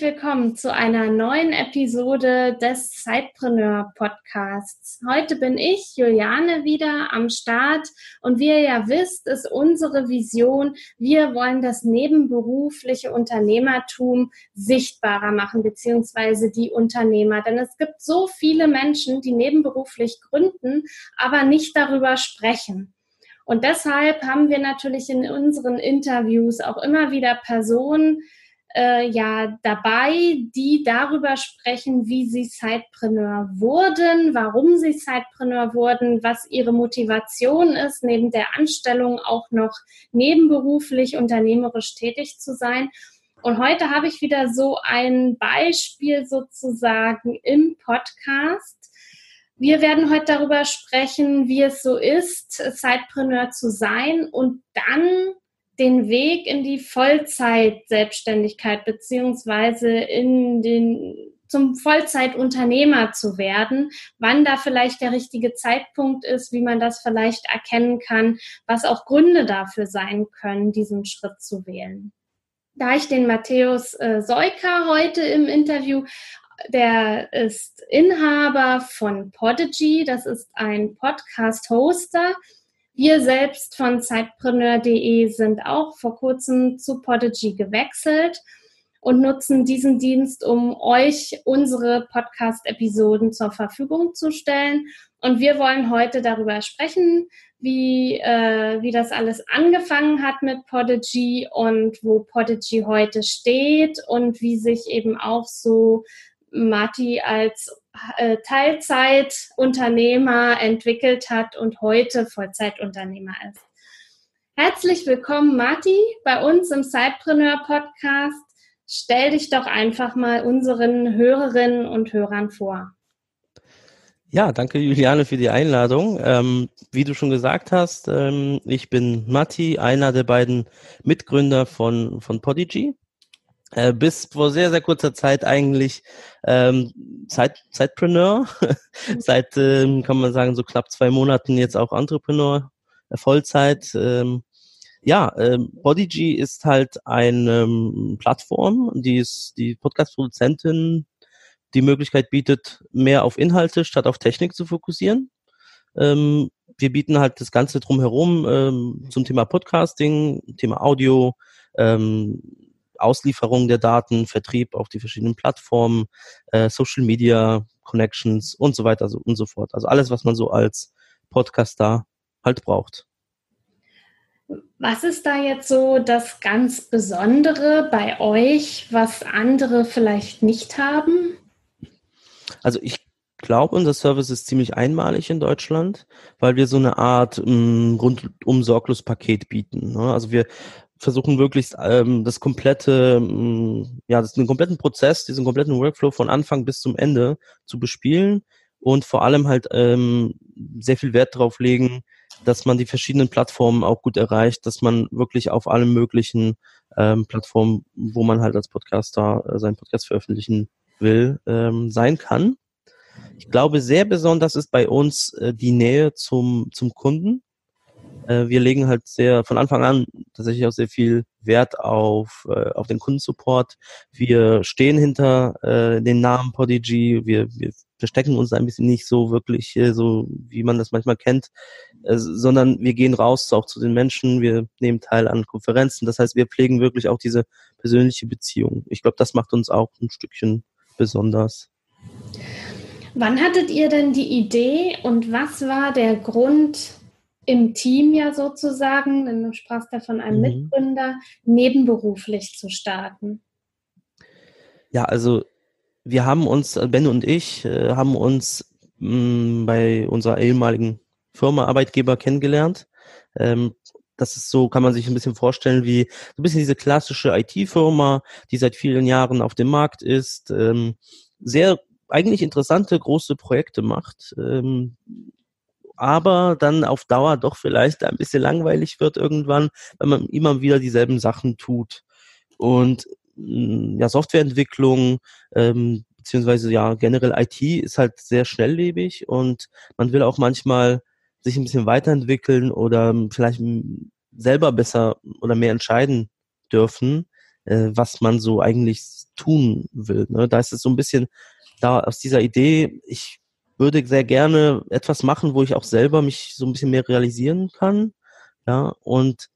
Willkommen zu einer neuen Episode des Zeitpreneur Podcasts. Heute bin ich, Juliane, wieder am Start und wie ihr ja wisst, ist unsere Vision, wir wollen das nebenberufliche Unternehmertum sichtbarer machen, beziehungsweise die Unternehmer. Denn es gibt so viele Menschen, die nebenberuflich gründen, aber nicht darüber sprechen. Und deshalb haben wir natürlich in unseren Interviews auch immer wieder Personen, äh, ja dabei, die darüber sprechen, wie sie Sidepreneur wurden, warum sie Sidepreneur wurden, was ihre Motivation ist, neben der Anstellung auch noch nebenberuflich unternehmerisch tätig zu sein. Und heute habe ich wieder so ein Beispiel sozusagen im Podcast. Wir werden heute darüber sprechen, wie es so ist, Sidepreneur zu sein und dann den Weg in die Vollzeit-Selbstständigkeit beziehungsweise in den zum Vollzeitunternehmer zu werden, wann da vielleicht der richtige Zeitpunkt ist, wie man das vielleicht erkennen kann, was auch Gründe dafür sein können, diesen Schritt zu wählen. Da ich den Matthäus äh, Seuker heute im Interview der ist Inhaber von Podigy. Das ist ein Podcast-Hoster, wir selbst von Zeitpreneur.de sind auch vor kurzem zu Podigy gewechselt und nutzen diesen Dienst, um euch unsere Podcast-Episoden zur Verfügung zu stellen. Und wir wollen heute darüber sprechen, wie, äh, wie das alles angefangen hat mit Podigy und wo Podigy heute steht und wie sich eben auch so Mati als Teilzeitunternehmer entwickelt hat und heute Vollzeitunternehmer ist. Herzlich willkommen, Mati, bei uns im Sidepreneur Podcast. Stell dich doch einfach mal unseren Hörerinnen und Hörern vor. Ja, danke Juliane für die Einladung. Ähm, wie du schon gesagt hast, ähm, ich bin Matti, einer der beiden Mitgründer von, von Podigy äh, bis vor sehr, sehr kurzer Zeit eigentlich ähm, Zeit, Zeitpreneur. Seit, ähm, kann man sagen, so knapp zwei Monaten jetzt auch Entrepreneur, äh, Vollzeit. Ähm, ja, ähm, Podigy ist halt eine ähm, Plattform, die ist die Podcast-Produzentin die Möglichkeit bietet, mehr auf Inhalte statt auf Technik zu fokussieren. Ähm, wir bieten halt das Ganze drumherum ähm, zum Thema Podcasting, Thema Audio, ähm, Auslieferung der Daten, Vertrieb auf die verschiedenen Plattformen, äh, Social Media, Connections und so weiter und so fort. Also alles, was man so als Podcaster halt braucht. Was ist da jetzt so das ganz Besondere bei euch, was andere vielleicht nicht haben? Also ich glaube, unser Service ist ziemlich einmalig in Deutschland, weil wir so eine Art ähm, rundum sorglos Paket bieten. Ne? Also wir versuchen wirklich ähm, das komplette, ähm, ja, das, den kompletten Prozess, diesen kompletten Workflow von Anfang bis zum Ende zu bespielen und vor allem halt ähm, sehr viel Wert darauf legen, dass man die verschiedenen Plattformen auch gut erreicht, dass man wirklich auf allen möglichen ähm, Plattformen, wo man halt als Podcaster äh, seinen Podcast veröffentlichen will, ähm, sein kann. Ich glaube, sehr besonders ist bei uns äh, die Nähe zum, zum Kunden. Äh, wir legen halt sehr von Anfang an tatsächlich auch sehr viel Wert auf, äh, auf den Kundensupport. Wir stehen hinter äh, den Namen Podigy. Wir, wir verstecken uns ein bisschen nicht so wirklich, äh, so wie man das manchmal kennt, äh, sondern wir gehen raus auch zu den Menschen. Wir nehmen teil an Konferenzen. Das heißt, wir pflegen wirklich auch diese persönliche Beziehung. Ich glaube, das macht uns auch ein Stückchen besonders. Wann hattet ihr denn die Idee und was war der Grund, im Team ja sozusagen, denn du sprachst ja von einem mhm. Mitgründer, nebenberuflich zu starten? Ja, also wir haben uns, Ben und ich, äh, haben uns mh, mm, bei unserer ehemaligen Firma Arbeitgeber kennengelernt. Ähm, das ist so, kann man sich ein bisschen vorstellen, wie so ein bisschen diese klassische IT-Firma, die seit vielen Jahren auf dem Markt ist, ähm, sehr eigentlich interessante große Projekte macht, ähm, aber dann auf Dauer doch vielleicht ein bisschen langweilig wird irgendwann, wenn man immer wieder dieselben Sachen tut. Und mm, ja, Softwareentwicklung, ähm, beziehungsweise ja, generell IT ist halt sehr schnelllebig und man will auch manchmal sich ein bisschen weiterentwickeln oder vielleicht selber besser oder mehr entscheiden dürfen, äh, was man so eigentlich tun will. Ne? Da ist es so ein bisschen da aus dieser Idee, ich würde sehr gerne etwas machen, wo ich auch selber mich so ein bisschen mehr realisieren kann. Ja, und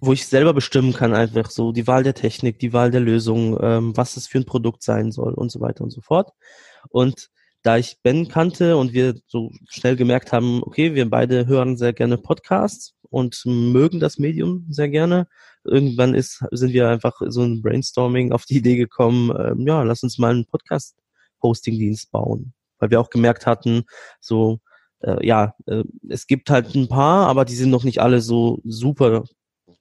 wo ich selber bestimmen kann, einfach so die Wahl der Technik, die Wahl der Lösung, ähm, was es für ein Produkt sein soll und so weiter und so fort. Und da ich Ben kannte und wir so schnell gemerkt haben, okay, wir beide hören sehr gerne Podcasts und mögen das Medium sehr gerne. Irgendwann ist, sind wir einfach so ein Brainstorming auf die Idee gekommen, ähm, ja, lass uns mal einen Podcast-Hosting-Dienst bauen weil wir auch gemerkt hatten, so, äh, ja, äh, es gibt halt ein paar, aber die sind noch nicht alle so super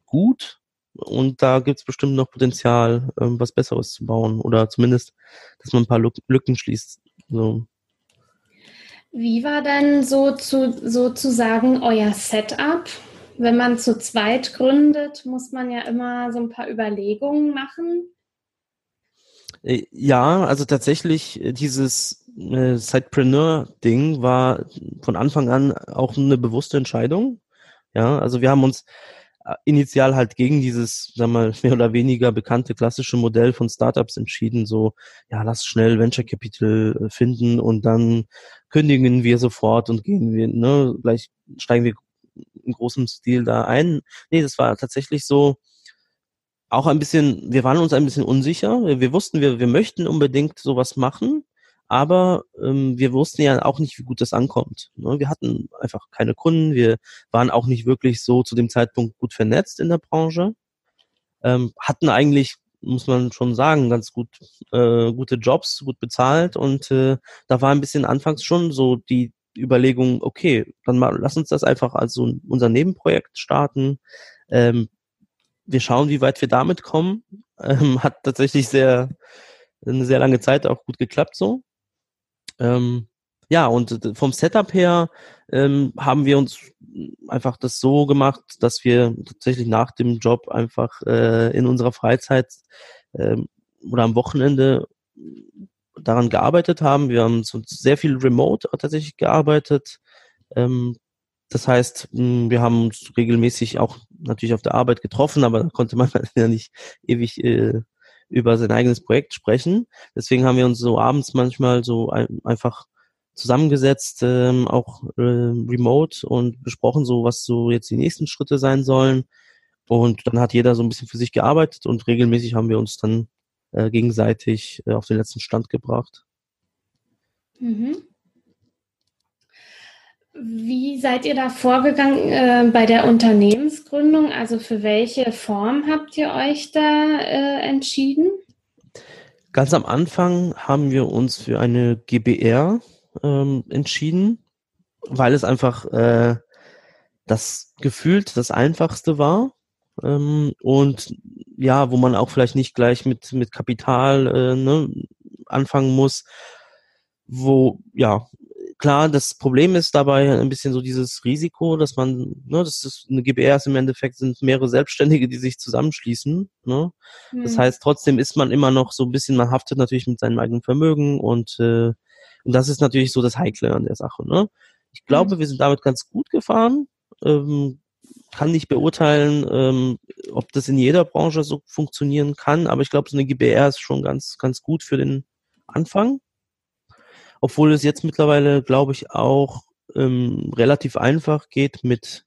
gut. Und da gibt es bestimmt noch Potenzial, äh, was Besseres zu bauen. Oder zumindest, dass man ein paar Lücken schließt. So. Wie war dann so zu, sozusagen euer Setup? Wenn man zu zweit gründet, muss man ja immer so ein paar Überlegungen machen. Äh, ja, also tatsächlich äh, dieses äh, Sidepreneur-Ding war von Anfang an auch eine bewusste Entscheidung. Ja, also wir haben uns äh, initial halt gegen dieses, sag mal, mehr oder weniger bekannte klassische Modell von Startups entschieden, so, ja, lass schnell Venture Capital finden und dann kündigen wir sofort und gehen wir, ne, gleich steigen wir in großem Stil da ein. Nee, das war tatsächlich so, auch ein bisschen, wir waren uns ein bisschen unsicher. Wir wussten, wir, wir möchten unbedingt sowas machen, aber ähm, wir wussten ja auch nicht, wie gut das ankommt. Ne? Wir hatten einfach keine Kunden, wir waren auch nicht wirklich so zu dem Zeitpunkt gut vernetzt in der Branche, ähm, hatten eigentlich, muss man schon sagen, ganz gut äh, gute Jobs, gut bezahlt und äh, da war ein bisschen anfangs schon so die Überlegung, okay, dann mal, lass uns das einfach als so unser Nebenprojekt starten. Ähm, wir schauen, wie weit wir damit kommen. Ähm, hat tatsächlich sehr eine sehr lange Zeit auch gut geklappt so. Ähm, ja, und vom Setup her ähm, haben wir uns einfach das so gemacht, dass wir tatsächlich nach dem Job einfach äh, in unserer Freizeit äh, oder am Wochenende daran gearbeitet haben. Wir haben so sehr viel remote tatsächlich gearbeitet. Ähm, das heißt, wir haben uns regelmäßig auch natürlich auf der Arbeit getroffen, aber da konnte man ja nicht ewig äh, über sein eigenes Projekt sprechen. Deswegen haben wir uns so abends manchmal so ein, einfach zusammengesetzt, ähm, auch äh, remote und besprochen, so was so jetzt die nächsten Schritte sein sollen. Und dann hat jeder so ein bisschen für sich gearbeitet und regelmäßig haben wir uns dann äh, gegenseitig äh, auf den letzten Stand gebracht. Mhm. Wie seid ihr da vorgegangen äh, bei der Unternehmensgründung? Also für welche Form habt ihr euch da äh, entschieden? Ganz am Anfang haben wir uns für eine GBR ähm, entschieden, weil es einfach äh, das gefühlt das einfachste war ähm, und ja, wo man auch vielleicht nicht gleich mit mit Kapital äh, ne, anfangen muss, wo ja klar, das Problem ist dabei ein bisschen so dieses Risiko, dass man, ne, das ist eine GBR ist im Endeffekt sind mehrere Selbstständige, die sich zusammenschließen. Ne? Mhm. Das heißt, trotzdem ist man immer noch so ein bisschen, man haftet natürlich mit seinem eigenen Vermögen und, äh, und das ist natürlich so das Heikle an der Sache. Ne? Ich glaube, mhm. wir sind damit ganz gut gefahren. Ähm, kann nicht beurteilen, ähm, ob das in jeder Branche so funktionieren kann, aber ich glaube, so eine GBR ist schon ganz, ganz gut für den Anfang obwohl es jetzt mittlerweile, glaube ich, auch ähm, relativ einfach geht mit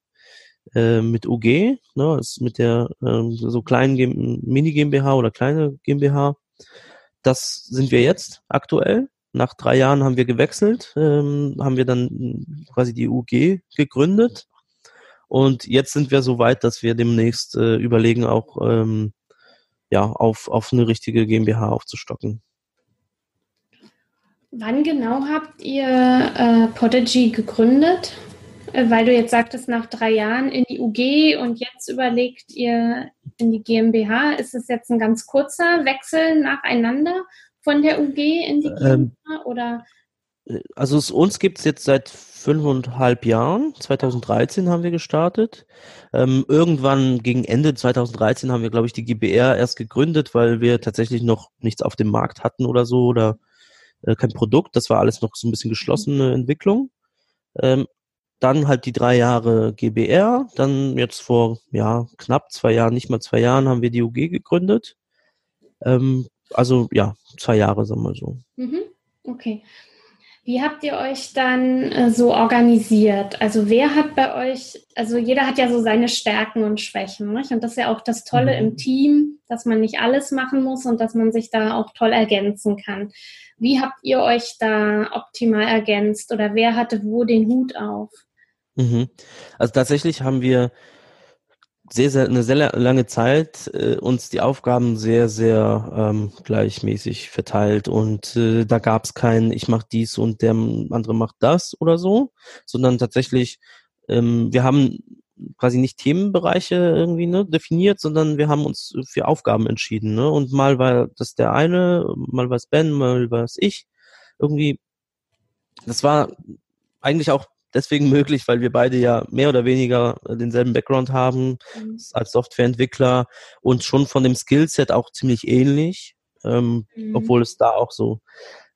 äh, mit UG, ne, ist mit der ähm, so kleinen Mini GmbH oder kleine GmbH. Das sind wir jetzt aktuell. Nach drei Jahren haben wir gewechselt, ähm, haben wir dann quasi die UG gegründet. Und jetzt sind wir so weit, dass wir demnächst äh, überlegen, auch ähm, ja, auf, auf eine richtige GmbH aufzustocken. Wann genau habt ihr äh, Podigy gegründet? Äh, weil du jetzt sagtest, nach drei Jahren in die UG und jetzt überlegt ihr in die GmbH. Ist es jetzt ein ganz kurzer Wechsel nacheinander von der UG in die GmbH? Ähm, oder? Also es, uns gibt es jetzt seit fünfeinhalb Jahren. 2013 haben wir gestartet. Ähm, irgendwann gegen Ende 2013 haben wir, glaube ich, die GBR erst gegründet, weil wir tatsächlich noch nichts auf dem Markt hatten oder so oder äh, kein Produkt. Das war alles noch so ein bisschen geschlossene Entwicklung. Ähm, dann halt die drei Jahre GBR. Dann jetzt vor ja knapp zwei Jahren, nicht mal zwei Jahren, haben wir die UG gegründet. Ähm, also ja, zwei Jahre, sagen wir so. Mhm. Okay. Wie habt ihr euch dann äh, so organisiert? Also wer hat bei euch, also jeder hat ja so seine Stärken und Schwächen. Nicht? Und das ist ja auch das Tolle mhm. im Team, dass man nicht alles machen muss und dass man sich da auch toll ergänzen kann. Wie habt ihr euch da optimal ergänzt oder wer hatte wo den Hut auf? Mhm. Also tatsächlich haben wir sehr, sehr, eine sehr lange Zeit äh, uns die Aufgaben sehr, sehr ähm, gleichmäßig verteilt und äh, da gab es kein, ich mache dies und der andere macht das oder so, sondern tatsächlich, ähm, wir haben quasi nicht Themenbereiche irgendwie ne, definiert, sondern wir haben uns für Aufgaben entschieden. Ne? Und mal war das der eine, mal war es Ben, mal war es ich. Irgendwie, das war eigentlich auch deswegen möglich, weil wir beide ja mehr oder weniger denselben Background haben mhm. als Softwareentwickler und schon von dem Skillset auch ziemlich ähnlich, ähm, mhm. obwohl es da auch so,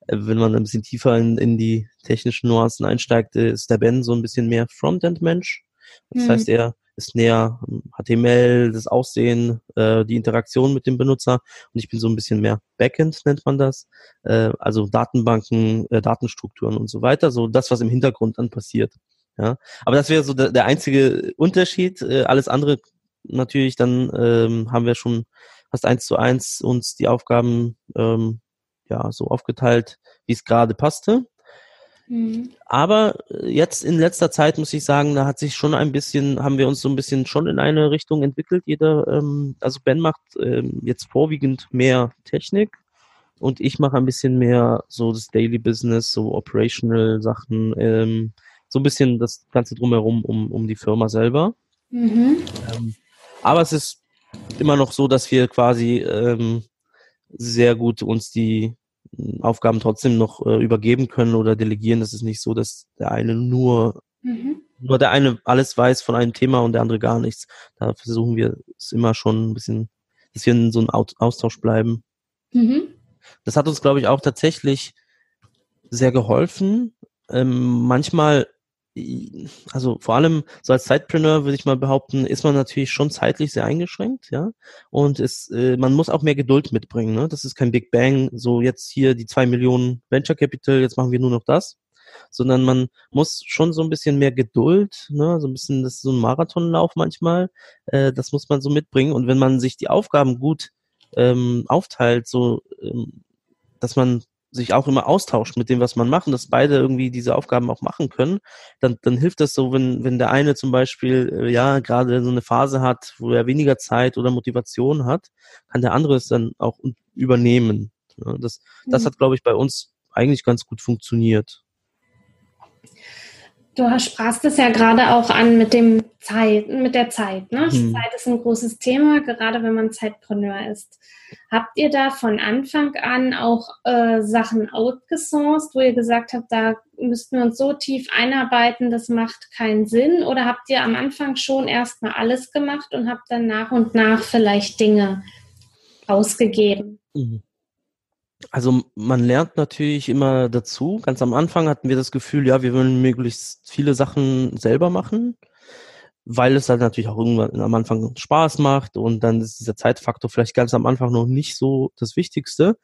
äh, wenn man ein bisschen tiefer in, in die technischen Nuancen einsteigt, äh, ist der Ben so ein bisschen mehr Frontend-Mensch. Das mhm. heißt, er ist näher HTML, das Aussehen, äh, die Interaktion mit dem Benutzer und ich bin so ein bisschen mehr Backend, nennt man das, äh, also Datenbanken, äh, Datenstrukturen und so weiter, so das, was im Hintergrund dann passiert. Ja, aber das wäre so der, der einzige Unterschied. Äh, alles andere natürlich, dann ähm, haben wir schon fast eins zu eins uns die Aufgaben ähm, ja so aufgeteilt, wie es gerade passte. Mhm. Aber äh, jetzt in letzter Zeit muss ich sagen, da hat sich schon ein bisschen, haben wir uns so ein bisschen schon in eine Richtung entwickelt. Jeder, ähm, also Ben macht ähm, jetzt vorwiegend mehr Technik und ich mache ein bisschen mehr so das Daily Business, so Operational Sachen, ähm, so ein bisschen das Ganze drumherum um, um die Firma selber. Mhm. Ähm, aber es ist immer noch so, dass wir quasi ähm, sehr gut uns die Aufgaben trotzdem noch äh, übergeben können oder delegieren. Das ist nicht so, dass der eine nur, mhm. nur der eine alles weiß von einem Thema und der andere gar nichts. Da versuchen wir es immer schon ein bisschen, dass wir in so einem Austausch bleiben. Mhm. Das hat uns, glaube ich, auch tatsächlich sehr geholfen. Ähm, manchmal also vor allem so als Zeitpreneur würde ich mal behaupten, ist man natürlich schon zeitlich sehr eingeschränkt, ja. Und es, äh, man muss auch mehr Geduld mitbringen. Ne? Das ist kein Big Bang, so jetzt hier die zwei Millionen Venture Capital, jetzt machen wir nur noch das. Sondern man muss schon so ein bisschen mehr Geduld, ne? so ein bisschen, das ist so ein Marathonlauf manchmal, äh, das muss man so mitbringen. Und wenn man sich die Aufgaben gut ähm, aufteilt, so ähm, dass man sich auch immer austauscht mit dem, was man macht, und dass beide irgendwie diese Aufgaben auch machen können, dann, dann hilft das so, wenn, wenn der eine zum Beispiel äh, ja gerade so eine Phase hat, wo er weniger Zeit oder Motivation hat, kann der andere es dann auch übernehmen. Das, das mhm. hat, glaube ich, bei uns eigentlich ganz gut funktioniert. Du sprachst es ja gerade auch an mit dem Zeit, mit der Zeit. Ne? Hm. Zeit ist ein großes Thema, gerade wenn man Zeitpreneur ist. Habt ihr da von Anfang an auch äh, Sachen outgesourced, wo ihr gesagt habt, da müssten wir uns so tief einarbeiten, das macht keinen Sinn? Oder habt ihr am Anfang schon erstmal alles gemacht und habt dann nach und nach vielleicht Dinge ausgegeben? Mhm. Also man lernt natürlich immer dazu. Ganz am Anfang hatten wir das Gefühl, ja, wir wollen möglichst viele Sachen selber machen, weil es halt natürlich auch irgendwann am Anfang Spaß macht und dann ist dieser Zeitfaktor vielleicht ganz am Anfang noch nicht so das Wichtigste.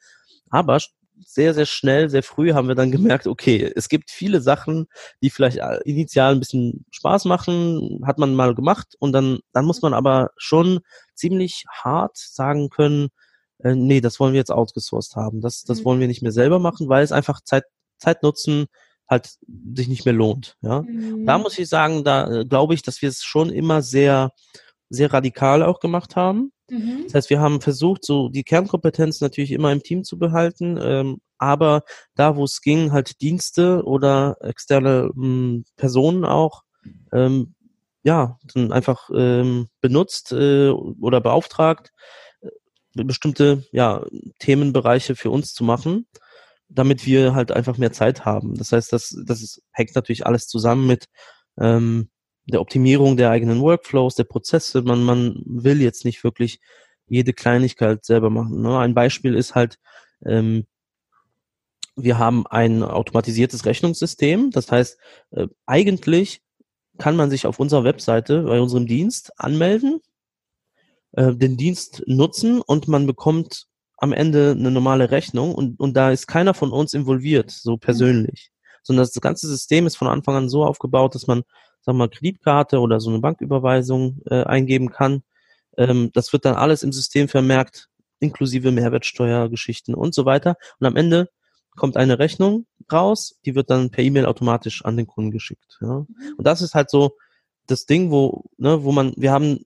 Aber sehr, sehr schnell, sehr früh haben wir dann gemerkt, okay, es gibt viele Sachen, die vielleicht initial ein bisschen Spaß machen, hat man mal gemacht und dann, dann muss man aber schon ziemlich hart sagen können, äh, nee, das wollen wir jetzt outgesourced haben. Das, das mhm. wollen wir nicht mehr selber machen, weil es einfach Zeit, Zeit nutzen halt sich nicht mehr lohnt. Ja, mhm. da muss ich sagen, da äh, glaube ich, dass wir es schon immer sehr, sehr radikal auch gemacht haben. Mhm. Das heißt, wir haben versucht, so die Kernkompetenz natürlich immer im Team zu behalten, ähm, aber da, wo es ging, halt Dienste oder externe ähm, Personen auch, ähm, ja, dann einfach ähm, benutzt äh, oder beauftragt, bestimmte ja, Themenbereiche für uns zu machen. damit wir halt einfach mehr Zeit haben. Das heißt, das, das ist, hängt natürlich alles zusammen mit ähm, der Optimierung der eigenen Workflows, der Prozesse. Man, man will jetzt nicht wirklich jede Kleinigkeit selber machen. Ne? Ein Beispiel ist halt, ähm, wir haben ein automatisiertes Rechnungssystem. Das heißt, äh, eigentlich kann man sich auf unserer Webseite bei unserem Dienst anmelden, äh, den Dienst nutzen und man bekommt am Ende eine normale Rechnung und, und da ist keiner von uns involviert, so persönlich. Sondern das ganze System ist von Anfang an so aufgebaut, dass man, sag mal, Kreditkarte oder so eine Banküberweisung äh, eingeben kann. Ähm, das wird dann alles im System vermerkt, inklusive Mehrwertsteuergeschichten und so weiter. Und am Ende kommt eine Rechnung raus, die wird dann per E-Mail automatisch an den Kunden geschickt. Ja. Und das ist halt so das Ding, wo, ne, wo man, wir haben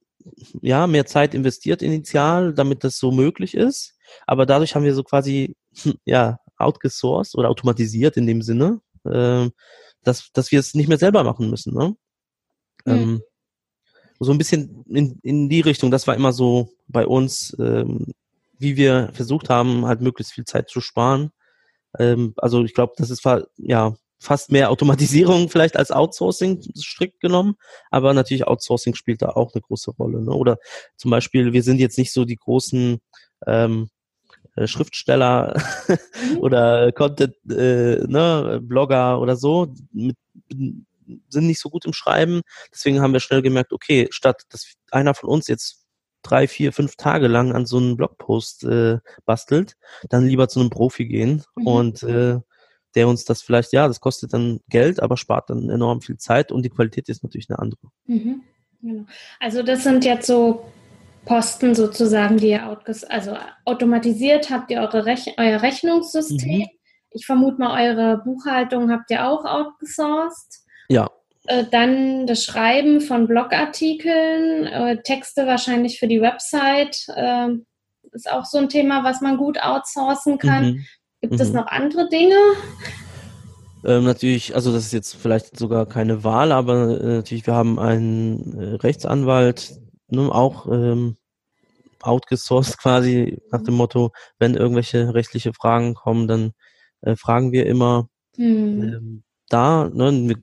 ja mehr Zeit investiert initial, damit das so möglich ist, aber dadurch haben wir so quasi ja outgesourced oder automatisiert in dem Sinne, äh, dass, dass wir es nicht mehr selber machen müssen. Ne? Mhm. Ähm, so ein bisschen in, in die Richtung, das war immer so bei uns, ähm, wie wir versucht haben, halt möglichst viel Zeit zu sparen ähm, also ich glaube, das ist ja fast mehr Automatisierung vielleicht als Outsourcing strikt genommen, aber natürlich Outsourcing spielt da auch eine große Rolle. Ne? Oder zum Beispiel, wir sind jetzt nicht so die großen ähm, äh, Schriftsteller oder Content, äh, ne, Blogger oder so, mit, sind nicht so gut im Schreiben. Deswegen haben wir schnell gemerkt, okay, statt dass einer von uns jetzt drei, vier, fünf Tage lang an so einem Blogpost äh, bastelt, dann lieber zu einem Profi gehen mhm. und äh, der uns das vielleicht, ja, das kostet dann Geld, aber spart dann enorm viel Zeit und die Qualität ist natürlich eine andere. Mhm. Genau. Also das sind jetzt so Posten sozusagen, die ihr also automatisiert habt ihr eure Rech euer Rechnungssystem. Mhm. Ich vermute mal, eure Buchhaltung habt ihr auch outgesourced. Ja, äh, dann das Schreiben von Blogartikeln, äh, Texte wahrscheinlich für die Website äh, ist auch so ein Thema, was man gut outsourcen kann. Mhm. Gibt mhm. es noch andere Dinge? Ähm, natürlich, also das ist jetzt vielleicht sogar keine Wahl, aber äh, natürlich, wir haben einen äh, Rechtsanwalt, ne, auch ähm, outgesourced quasi nach dem Motto, wenn irgendwelche rechtliche Fragen kommen, dann äh, fragen wir immer. Mhm. Ähm, da, ne, wir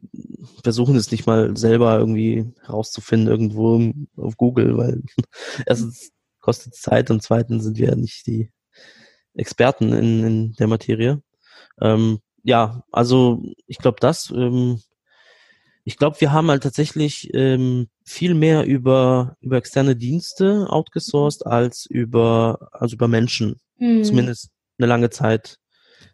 versuchen es nicht mal selber irgendwie herauszufinden irgendwo auf Google, weil erstens kostet es Zeit und zweitens sind wir ja nicht die Experten in, in der Materie. Ähm, ja, also ich glaube das, ähm, ich glaube, wir haben halt tatsächlich ähm, viel mehr über, über externe Dienste outgesourced als über, also über Menschen. Mhm. Zumindest eine lange Zeit.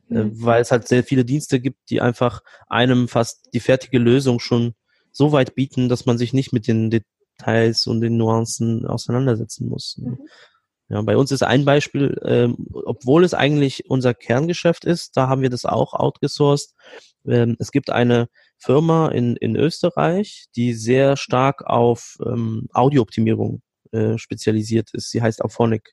Äh, mhm. weil es halt sehr viele Dienste gibt, die einfach einem fast die fertige Lösung schon so weit bieten, dass man sich nicht mit den Details und den Nuancen auseinandersetzen muss. Ne? Mhm. Ja, bei uns ist ein Beispiel, ähm, obwohl es eigentlich unser Kerngeschäft ist, da haben wir das auch outgesourced. Ähm, es gibt eine Firma in, in Österreich, die sehr stark auf ähm, Audiooptimierung äh, spezialisiert ist. Sie heißt Auphonic.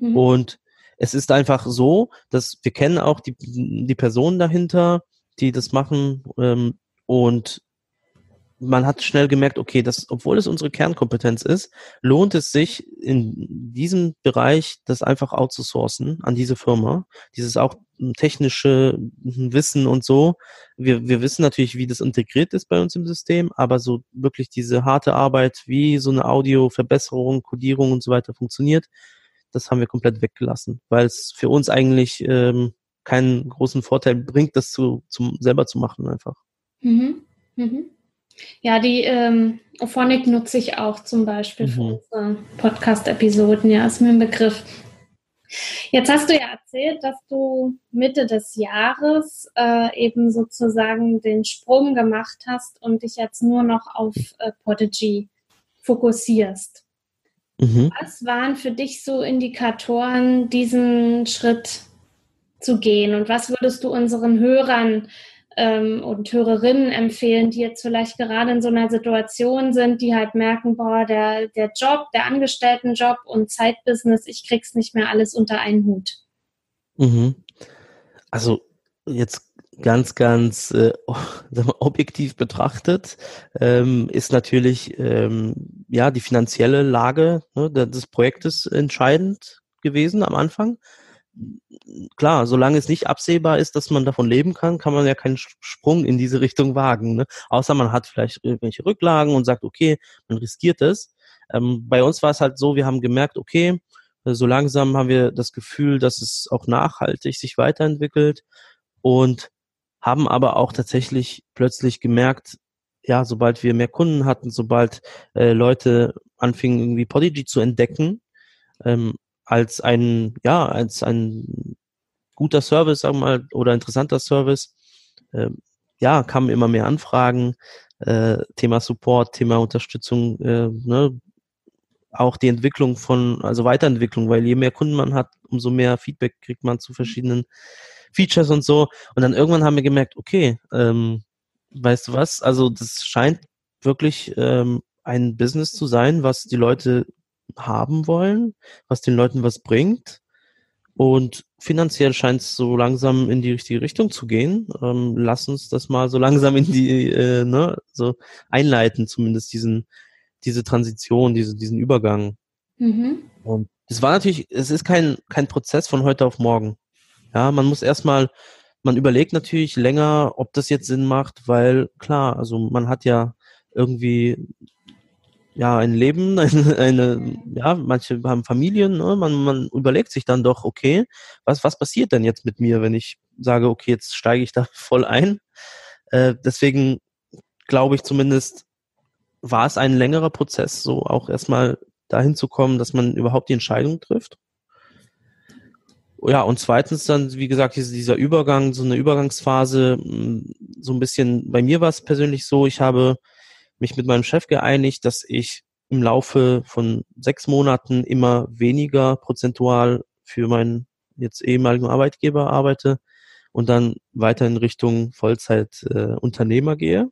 Mhm. Und es ist einfach so, dass wir kennen auch die, die Personen dahinter, die das machen ähm, und man hat schnell gemerkt, okay, das, obwohl es unsere Kernkompetenz ist, lohnt es sich in diesem Bereich das einfach outzusourcen an diese Firma. Dieses auch technische Wissen und so. Wir, wir wissen natürlich, wie das integriert ist bei uns im System, aber so wirklich diese harte Arbeit, wie so eine Audioverbesserung, Codierung und so weiter funktioniert, das haben wir komplett weggelassen, weil es für uns eigentlich ähm, keinen großen Vorteil bringt, das zu, zum, selber zu machen einfach. Mhm. Mhm. Ja, die ähm, Ophonic nutze ich auch zum Beispiel mhm. für unsere Podcast-Episoden, ja, ist mir ein Begriff. Jetzt hast du ja erzählt, dass du Mitte des Jahres äh, eben sozusagen den Sprung gemacht hast und dich jetzt nur noch auf äh, Podigy fokussierst. Mhm. Was waren für dich so Indikatoren, diesen Schritt zu gehen? Und was würdest du unseren Hörern ähm, und Hörerinnen empfehlen, die jetzt vielleicht gerade in so einer Situation sind, die halt merken, boah, der, der Job, der Angestelltenjob und Zeitbusiness, ich krieg's nicht mehr alles unter einen Hut? Mhm. Also jetzt ganz, ganz äh, objektiv betrachtet, ähm, ist natürlich ähm, ja die finanzielle Lage ne, des Projektes entscheidend gewesen am Anfang. Klar, solange es nicht absehbar ist, dass man davon leben kann, kann man ja keinen Sprung in diese Richtung wagen. Ne? Außer man hat vielleicht irgendwelche Rücklagen und sagt, okay, man riskiert es. Ähm, bei uns war es halt so, wir haben gemerkt, okay, so langsam haben wir das Gefühl, dass es auch nachhaltig sich weiterentwickelt und haben aber auch tatsächlich plötzlich gemerkt, ja, sobald wir mehr Kunden hatten, sobald äh, Leute anfingen, irgendwie Podigy zu entdecken, ähm, als ein, ja, als ein guter Service, sagen wir mal, oder interessanter Service, äh, ja, kamen immer mehr Anfragen, äh, Thema Support, Thema Unterstützung, äh, ne, auch die Entwicklung von, also Weiterentwicklung, weil je mehr Kunden man hat, umso mehr Feedback kriegt man zu verschiedenen Features und so. Und dann irgendwann haben wir gemerkt, okay, ähm, weißt du was, also das scheint wirklich ähm, ein Business zu sein, was die Leute haben wollen, was den Leuten was bringt. Und finanziell scheint es so langsam in die richtige Richtung zu gehen. Ähm, lass uns das mal so langsam in die, äh, ne, so einleiten, zumindest diesen, diese Transition, diese, diesen Übergang. Mhm. Und es war natürlich, es ist kein, kein Prozess von heute auf morgen. Ja, man muss erstmal, man überlegt natürlich länger, ob das jetzt Sinn macht, weil klar, also man hat ja irgendwie ja ein Leben, eine, eine ja, manche haben Familien, ne? man, man überlegt sich dann doch, okay, was, was passiert denn jetzt mit mir, wenn ich sage, okay, jetzt steige ich da voll ein. Äh, deswegen glaube ich zumindest, war es ein längerer Prozess, so auch erstmal dahin zu kommen, dass man überhaupt die Entscheidung trifft. Ja, und zweitens dann, wie gesagt, dieser Übergang, so eine Übergangsphase, mm, so ein bisschen, bei mir war es persönlich so, ich habe mich mit meinem Chef geeinigt, dass ich im Laufe von sechs Monaten immer weniger prozentual für meinen jetzt ehemaligen Arbeitgeber arbeite und dann weiter in Richtung Vollzeit äh, gehe.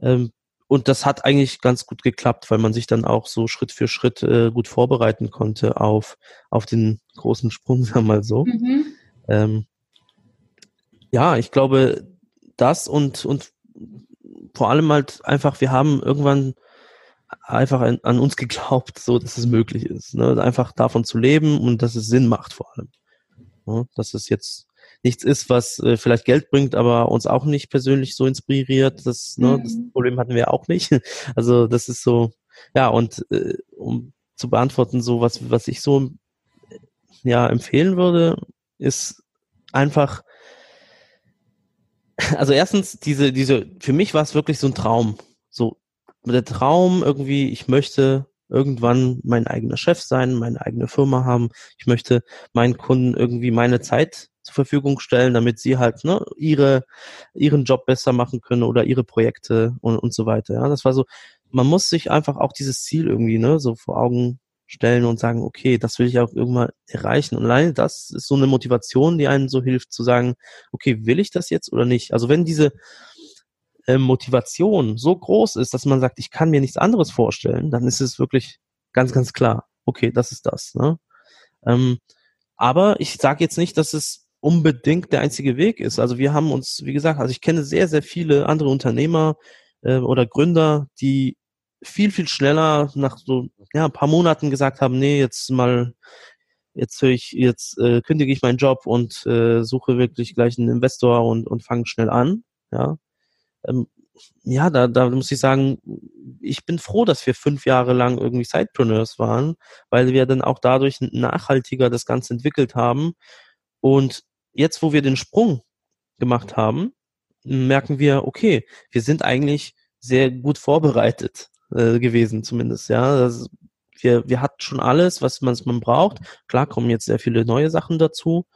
Ähm, und das hat eigentlich ganz gut geklappt, weil man sich dann auch so Schritt für Schritt äh, gut vorbereiten konnte auf, auf den großen Sprung, sagen wir mal so. Mhm. Ähm, ja, ich glaube, das und, und vor allem halt einfach, wir haben irgendwann einfach an, an uns geglaubt, so dass es möglich ist. Ne? Einfach davon zu leben und dass es Sinn macht vor allem. Ne? Dass es jetzt nichts ist, was äh, vielleicht Geld bringt, aber uns auch nicht persönlich so inspiriert. Das, ne, mhm. das Problem hatten wir auch nicht. Also das ist so, ja, und äh, um zu beantworten, so was, was ich so ja empfehlen würde, ist einfach, also erstens, diese, diese, für mich war es wirklich so ein Traum. So, der Traum irgendwie, ich möchte irgendwann mein eigener Chef sein, meine eigene Firma haben. Ich möchte meinen Kunden irgendwie meine Zeit zur Verfügung stellen, damit sie halt ne, ihre, ihren Job besser machen können oder ihre Projekte und, und so weiter. Ja, das war so, man muss sich einfach auch dieses Ziel irgendwie ne, so vor Augen stellen und sagen, okay, das will ich auch irgendwann erreichen. Und alleine das ist so eine Motivation, die einem so hilft zu sagen, okay, will ich das jetzt oder nicht? Also wenn diese äh, Motivation so groß ist, dass man sagt, ich kann mir nichts anderes vorstellen, dann ist es wirklich ganz, ganz klar, okay, das ist das. Ne? Ähm, aber ich sage jetzt nicht, dass es unbedingt der einzige Weg ist. Also wir haben uns, wie gesagt, also ich kenne sehr, sehr viele andere Unternehmer äh, oder Gründer, die viel, viel schneller nach so ja, ein paar Monaten gesagt haben, nee, jetzt mal, jetzt höre ich, jetzt äh, kündige ich meinen Job und äh, suche wirklich gleich einen Investor und, und fange schnell an. Ja, ähm, ja, da, da muss ich sagen, ich bin froh, dass wir fünf Jahre lang irgendwie Sidepreneurs waren, weil wir dann auch dadurch nachhaltiger das Ganze entwickelt haben und jetzt, wo wir den Sprung gemacht haben, merken wir, okay, wir sind eigentlich sehr gut vorbereitet äh, gewesen, zumindest, ja. Das, wir, wir hatten schon alles, was man, man braucht. Klar kommen jetzt sehr viele neue Sachen dazu,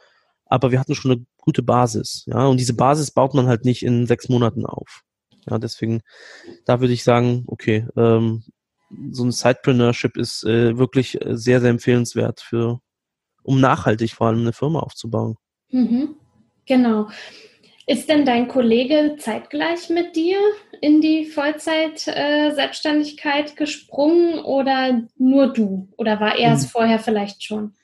aber wir hatten schon eine gute Basis, ja. Und diese Basis baut man halt nicht in sechs Monaten auf. Ja, deswegen, da würde ich sagen, okay, ähm, so ein Sidepreneurship ist äh, wirklich äh, sehr, sehr empfehlenswert für, um nachhaltig vor allem eine Firma aufzubauen. Mhm. Genau. Ist denn dein Kollege zeitgleich mit dir in die Vollzeit-Selbstständigkeit äh, gesprungen oder nur du? Oder war er es mhm. vorher vielleicht schon?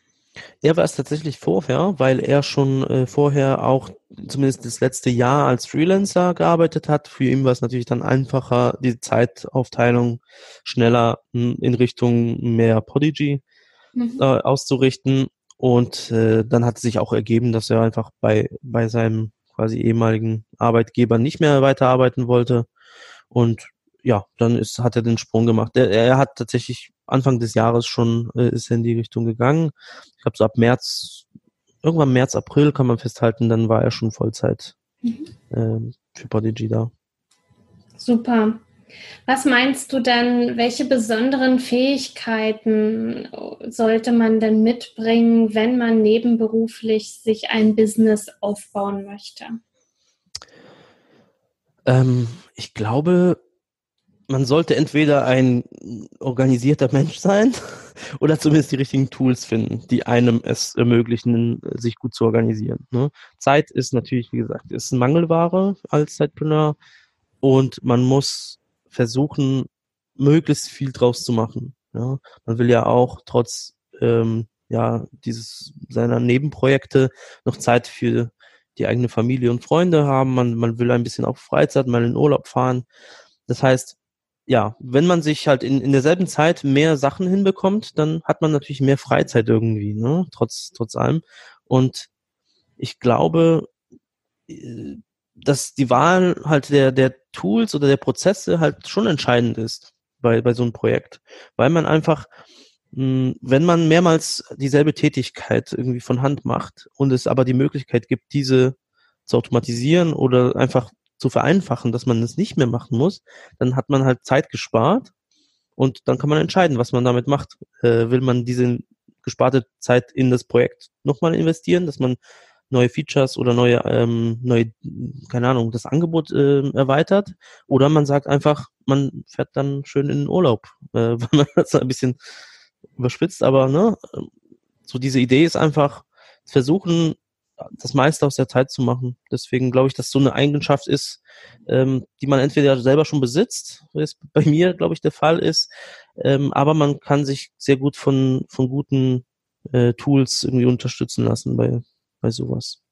Er war es tatsächlich vorher, weil er schon äh, vorher auch zumindest das letzte Jahr als Freelancer gearbeitet hat. Für ihn war es natürlich dann einfacher, die Zeitaufteilung schneller hm, in Richtung mehr Podigy mhm. äh, auszurichten. Und äh, dann hat sich auch ergeben, dass er einfach bei, bei seinem quasi ehemaligen Arbeitgeber nicht mehr weiterarbeiten wollte. Und ja, dann ist, hat er den Sprung gemacht. Er, er hat tatsächlich Anfang des Jahres schon äh, ist er in die Richtung gegangen. Ich glaube, so ab März, irgendwann März, April kann man festhalten, dann war er schon Vollzeit mhm. äh, für Prodigy da. Super. Was meinst du denn, welche besonderen Fähigkeiten sollte man denn mitbringen, wenn man nebenberuflich sich ein Business aufbauen möchte? Ähm, ich glaube, man sollte entweder ein organisierter Mensch sein oder zumindest die richtigen Tools finden, die einem es ermöglichen, sich gut zu organisieren. Ne? Zeit ist natürlich, wie gesagt, ist Mangelware als Zeitpreneur und man muss versuchen, möglichst viel draus zu machen. Ja? Man will ja auch trotz ähm, ja dieses seiner Nebenprojekte noch Zeit für die eigene Familie und Freunde haben. Man, man will ein bisschen auf Freizeit, mal in Urlaub fahren. Das heißt, ja, wenn man sich halt in, in derselben Zeit mehr Sachen hinbekommt, dann hat man natürlich mehr Freizeit irgendwie, ne? Trotz, trotz allem. Und ich glaube, äh, dass die Wahl halt der, der Tools oder der Prozesse halt schon entscheidend ist bei, bei so einem Projekt. Weil man einfach, mh, wenn man mehrmals dieselbe Tätigkeit irgendwie von Hand macht und es aber die Möglichkeit gibt, diese zu automatisieren oder einfach zu vereinfachen, dass man es nicht mehr machen muss, dann hat man halt Zeit gespart und dann kann man entscheiden, was man damit macht. Äh, will man diese gesparte Zeit in das Projekt nochmal investieren, dass man neue Features oder neue, ähm, neue, keine Ahnung, das Angebot äh, erweitert, oder man sagt einfach, man fährt dann schön in den Urlaub, äh, weil man das ein bisschen überspitzt, aber ne, so diese Idee ist einfach versuchen, das meiste aus der Zeit zu machen. Deswegen glaube ich, dass so eine Eigenschaft ist, ähm, die man entweder selber schon besitzt, was bei mir, glaube ich, der Fall ist, ähm, aber man kann sich sehr gut von, von guten äh, Tools irgendwie unterstützen lassen bei, bei sowas.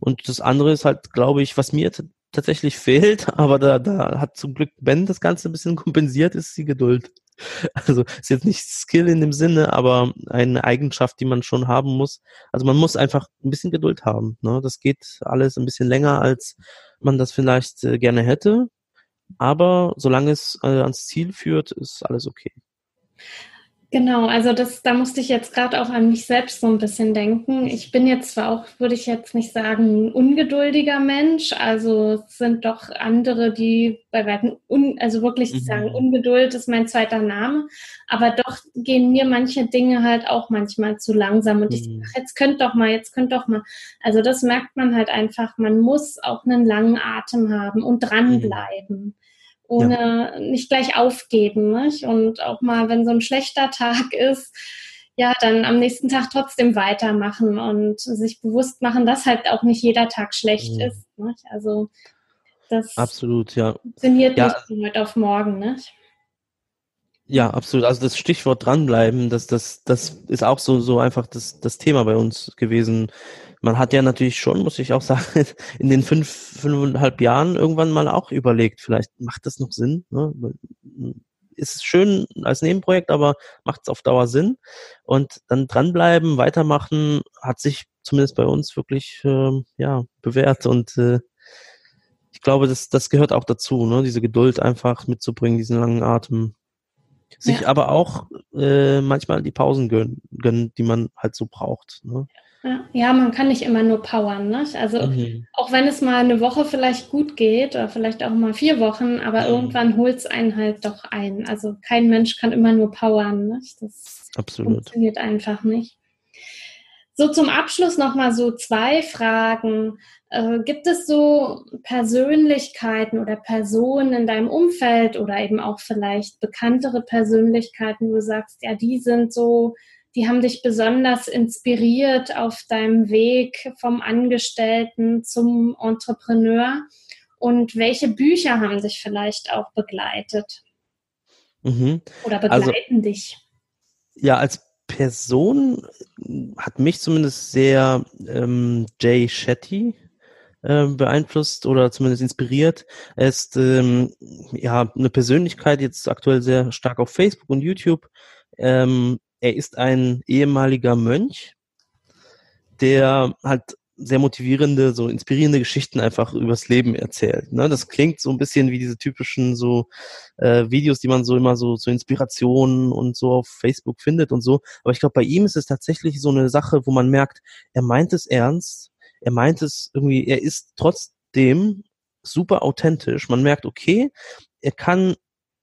Und das andere ist halt, glaube ich, was mir tatsächlich fehlt, aber da, da hat zum Glück Ben das Ganze ein bisschen kompensiert, ist die Geduld. Also ist jetzt nicht Skill in dem Sinne, aber eine Eigenschaft, die man schon haben muss. Also man muss einfach ein bisschen Geduld haben. Ne? Das geht alles ein bisschen länger, als man das vielleicht äh, gerne hätte. Aber solange es äh, ans Ziel führt, ist alles okay. Genau, also das, da musste ich jetzt gerade auch an mich selbst so ein bisschen denken. Ich bin jetzt zwar auch, würde ich jetzt nicht sagen, ein ungeduldiger Mensch. Also es sind doch andere, die bei weitem, un, also wirklich mhm. sagen, Ungeduld ist mein zweiter Name. Aber doch gehen mir manche Dinge halt auch manchmal zu langsam. Und mhm. ich sage, jetzt könnt doch mal, jetzt könnt doch mal. Also das merkt man halt einfach. Man muss auch einen langen Atem haben und dranbleiben. Mhm ohne ja. nicht gleich aufgeben. Nicht? Und auch mal, wenn so ein schlechter Tag ist, ja, dann am nächsten Tag trotzdem weitermachen und sich bewusst machen, dass halt auch nicht jeder Tag schlecht mhm. ist. Nicht? Also das absolut, ja. funktioniert ja. nicht von heute auf morgen, nicht? Ja, absolut. Also das Stichwort dranbleiben, das, das, das ist auch so, so einfach das, das Thema bei uns gewesen man hat ja natürlich schon, muss ich auch sagen, in den fünf, fünfeinhalb Jahren irgendwann mal auch überlegt, vielleicht macht das noch Sinn. Ne? Ist schön als Nebenprojekt, aber macht es auf Dauer Sinn. Und dann dranbleiben, weitermachen, hat sich zumindest bei uns wirklich äh, ja, bewährt. Und äh, ich glaube, das, das gehört auch dazu, ne? diese Geduld einfach mitzubringen, diesen langen Atem. Sich ja. aber auch äh, manchmal die Pausen gönnen, gönnen, die man halt so braucht. Ne? Ja, man kann nicht immer nur powern. Ne? Also mhm. auch wenn es mal eine Woche vielleicht gut geht oder vielleicht auch mal vier Wochen, aber mhm. irgendwann holt es einen halt doch ein. Also kein Mensch kann immer nur powern. Ne? Das Absolut. funktioniert einfach nicht. So zum Abschluss nochmal so zwei Fragen. Äh, gibt es so Persönlichkeiten oder Personen in deinem Umfeld oder eben auch vielleicht bekanntere Persönlichkeiten, wo du sagst, ja, die sind so die haben dich besonders inspiriert auf deinem Weg vom Angestellten zum Entrepreneur? Und welche Bücher haben dich vielleicht auch begleitet? Mhm. Oder also begleiten also, dich? Ja, als Person hat mich zumindest sehr ähm, Jay Shetty äh, beeinflusst oder zumindest inspiriert. Er ist ähm, ja eine Persönlichkeit jetzt aktuell sehr stark auf Facebook und YouTube. Ähm, er ist ein ehemaliger Mönch, der halt sehr motivierende, so inspirierende Geschichten einfach übers Leben erzählt. Ne? Das klingt so ein bisschen wie diese typischen so äh, Videos, die man so immer so so Inspirationen und so auf Facebook findet und so. Aber ich glaube, bei ihm ist es tatsächlich so eine Sache, wo man merkt, er meint es ernst, er meint es irgendwie, er ist trotzdem super authentisch. Man merkt, okay, er kann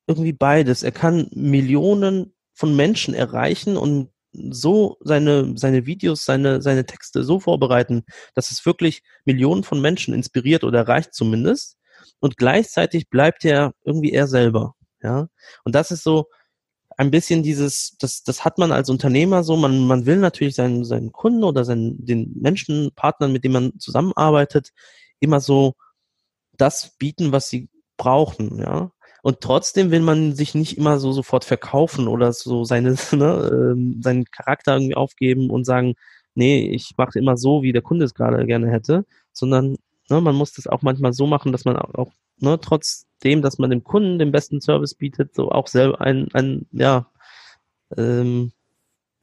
irgendwie beides. Er kann Millionen von Menschen erreichen und so seine, seine Videos, seine, seine Texte so vorbereiten, dass es wirklich Millionen von Menschen inspiriert oder erreicht zumindest. Und gleichzeitig bleibt er irgendwie er selber. Ja. Und das ist so ein bisschen dieses, das, das hat man als Unternehmer so, man, man will natürlich seinen, seinen Kunden oder seinen, den Menschen, Partnern, mit denen man zusammenarbeitet, immer so das bieten, was sie brauchen, ja. Und trotzdem will man sich nicht immer so sofort verkaufen oder so seine, ne, äh, seinen Charakter irgendwie aufgeben und sagen, nee, ich mache immer so, wie der Kunde es gerade gerne hätte, sondern ne, man muss das auch manchmal so machen, dass man auch, ne, trotzdem, dass man dem Kunden den besten Service bietet, so auch selber ein, ein ja, ähm,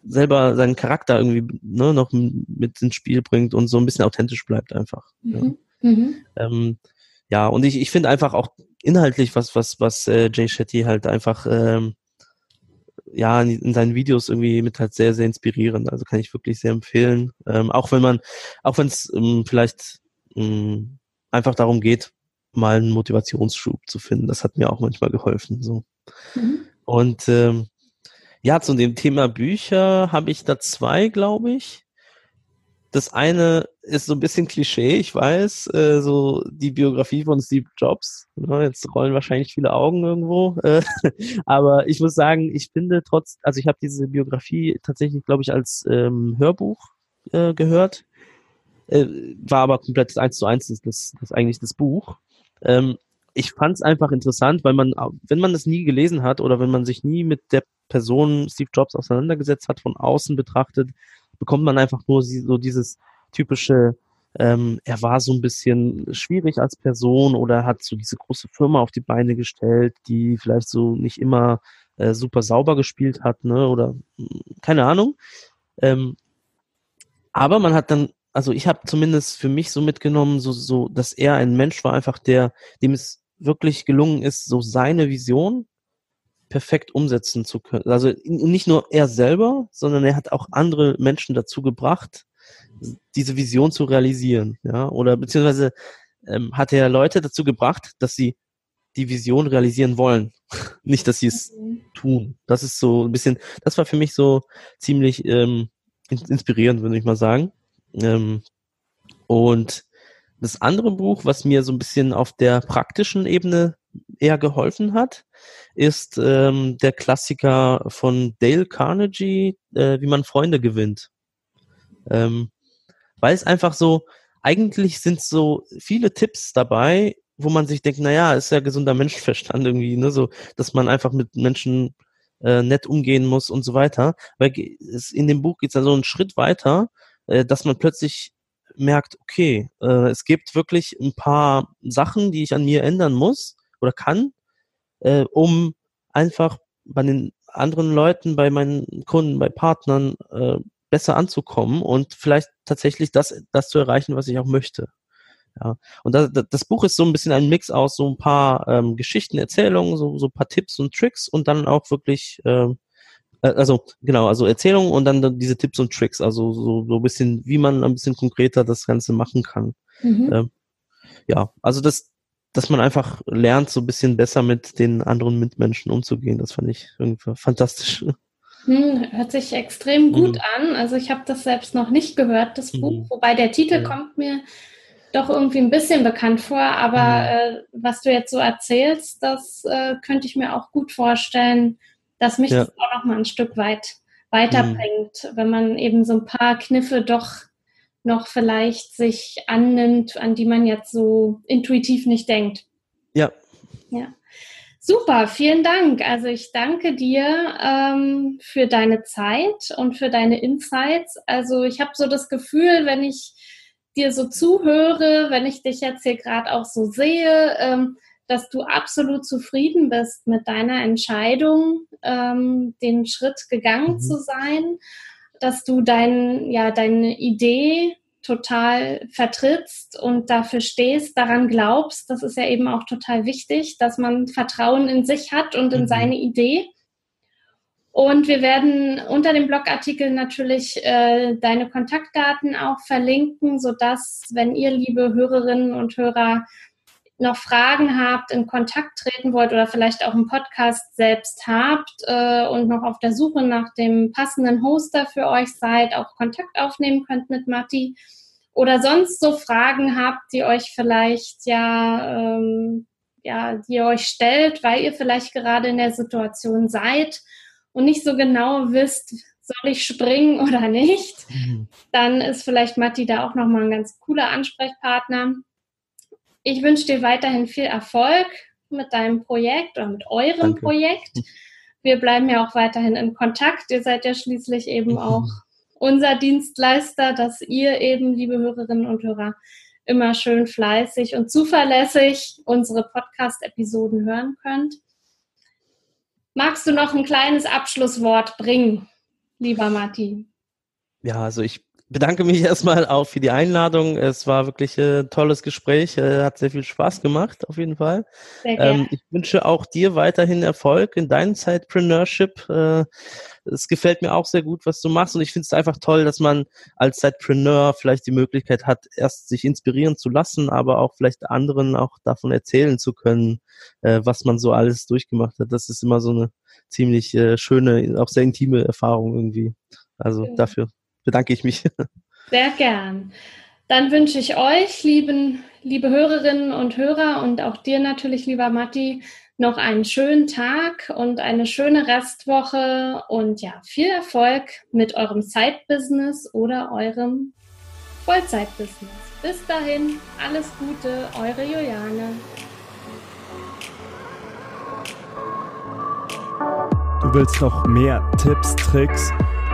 selber seinen Charakter irgendwie ne, noch mit ins Spiel bringt und so ein bisschen authentisch bleibt einfach. Mhm. Ja. Mhm. Ähm, ja, und ich, ich finde einfach auch inhaltlich was, was, was äh, Jay Shetty halt einfach ähm, ja in, in, seinen Videos irgendwie mit halt sehr, sehr inspirierend. Also kann ich wirklich sehr empfehlen. Ähm, auch wenn man, auch wenn es ähm, vielleicht ähm, einfach darum geht, mal einen Motivationsschub zu finden. Das hat mir auch manchmal geholfen. So. Mhm. Und ähm, ja, zu dem Thema Bücher habe ich da zwei, glaube ich. Das eine ist so ein bisschen Klischee, ich weiß, äh, so die Biografie von Steve Jobs. Ne, jetzt rollen wahrscheinlich viele Augen irgendwo. Äh, aber ich muss sagen, ich finde trotz, also ich habe diese Biografie tatsächlich, glaube ich, als ähm, Hörbuch äh, gehört. Äh, war aber komplett eins zu eins das, das, das eigentlich das Buch. Ähm, ich fand es einfach interessant, weil man, wenn man das nie gelesen hat oder wenn man sich nie mit der Person Steve Jobs auseinandergesetzt hat, von außen betrachtet, bekommt man einfach nur so dieses typische, ähm, er war so ein bisschen schwierig als Person oder hat so diese große Firma auf die Beine gestellt, die vielleicht so nicht immer äh, super sauber gespielt hat, ne? Oder hm, keine Ahnung. Ähm, aber man hat dann, also ich habe zumindest für mich so mitgenommen, so, so, dass er ein Mensch war, einfach der, dem es wirklich gelungen ist, so seine Vision perfekt umsetzen zu können. Also nicht nur er selber, sondern er hat auch andere Menschen dazu gebracht, diese Vision zu realisieren. Ja, oder beziehungsweise ähm, hat er Leute dazu gebracht, dass sie die Vision realisieren wollen. nicht, dass sie es mhm. tun. Das ist so ein bisschen, das war für mich so ziemlich ähm, inspirierend, würde ich mal sagen. Ähm, und das andere Buch, was mir so ein bisschen auf der praktischen Ebene eher geholfen hat, ist ähm, der Klassiker von Dale Carnegie, äh, wie man Freunde gewinnt. Ähm, weil es einfach so, eigentlich sind so viele Tipps dabei, wo man sich denkt, naja, ist ja gesunder Menschenverstand irgendwie, ne, so, dass man einfach mit Menschen äh, nett umgehen muss und so weiter. Weil es, in dem Buch geht es ja so einen Schritt weiter, äh, dass man plötzlich merkt, okay, äh, es gibt wirklich ein paar Sachen, die ich an mir ändern muss oder kann, äh, um einfach bei den anderen Leuten, bei meinen Kunden, bei Partnern äh, besser anzukommen und vielleicht tatsächlich das, das zu erreichen, was ich auch möchte. Ja, und das, das Buch ist so ein bisschen ein Mix aus so ein paar ähm, Geschichten, Erzählungen, so, so ein paar Tipps und Tricks und dann auch wirklich, ähm, äh, also genau, also Erzählungen und dann diese Tipps und Tricks, also so, so ein bisschen, wie man ein bisschen konkreter das Ganze machen kann. Mhm. Ähm, ja, also das, dass man einfach lernt, so ein bisschen besser mit den anderen Mitmenschen umzugehen. Das fand ich irgendwie fantastisch. Hm, hört sich extrem gut mhm. an. Also ich habe das selbst noch nicht gehört, das mhm. Buch, wobei der Titel ja. kommt mir doch irgendwie ein bisschen bekannt vor. Aber mhm. äh, was du jetzt so erzählst, das äh, könnte ich mir auch gut vorstellen, dass mich ja. das auch noch mal ein Stück weit weiterbringt, mhm. wenn man eben so ein paar Kniffe doch noch vielleicht sich annimmt, an die man jetzt so intuitiv nicht denkt. Ja. Ja. Super, vielen Dank. Also ich danke dir ähm, für deine Zeit und für deine Insights. Also ich habe so das Gefühl, wenn ich dir so zuhöre, wenn ich dich jetzt hier gerade auch so sehe, ähm, dass du absolut zufrieden bist mit deiner Entscheidung, ähm, den Schritt gegangen mhm. zu sein, dass du dein, ja, deine Idee total vertrittst und dafür stehst, daran glaubst. Das ist ja eben auch total wichtig, dass man Vertrauen in sich hat und in mhm. seine Idee. Und wir werden unter dem Blogartikel natürlich äh, deine Kontaktdaten auch verlinken, sodass, wenn ihr, liebe Hörerinnen und Hörer, noch Fragen habt, in Kontakt treten wollt oder vielleicht auch einen Podcast selbst habt äh, und noch auf der Suche nach dem passenden Hoster für euch seid, auch Kontakt aufnehmen könnt mit Matti oder sonst so Fragen habt, die euch vielleicht ja, ähm, ja, die ihr euch stellt, weil ihr vielleicht gerade in der Situation seid und nicht so genau wisst, soll ich springen oder nicht, mhm. dann ist vielleicht Matti da auch nochmal ein ganz cooler Ansprechpartner. Ich wünsche dir weiterhin viel Erfolg mit deinem Projekt oder mit eurem Danke. Projekt. Wir bleiben ja auch weiterhin in Kontakt. Ihr seid ja schließlich eben mhm. auch unser Dienstleister, dass ihr eben, liebe Hörerinnen und Hörer, immer schön fleißig und zuverlässig unsere Podcast-Episoden hören könnt. Magst du noch ein kleines Abschlusswort bringen, lieber Martin? Ja, also ich bedanke mich erstmal auch für die Einladung. Es war wirklich ein tolles Gespräch, äh, hat sehr viel Spaß gemacht, auf jeden Fall. Ähm, ich wünsche auch dir weiterhin Erfolg in deinem Sidepreneurship. Äh, es gefällt mir auch sehr gut, was du machst und ich finde es einfach toll, dass man als Sidepreneur vielleicht die Möglichkeit hat, erst sich inspirieren zu lassen, aber auch vielleicht anderen auch davon erzählen zu können, äh, was man so alles durchgemacht hat. Das ist immer so eine ziemlich äh, schöne, auch sehr intime Erfahrung irgendwie. Also ja. dafür bedanke ich mich. Sehr gern. Dann wünsche ich euch, lieben, liebe Hörerinnen und Hörer und auch dir natürlich, lieber Matti, noch einen schönen Tag und eine schöne Restwoche und ja, viel Erfolg mit eurem Side-Business oder eurem Vollzeit-Business. Bis dahin, alles Gute, eure Juliane. Du willst noch mehr Tipps, Tricks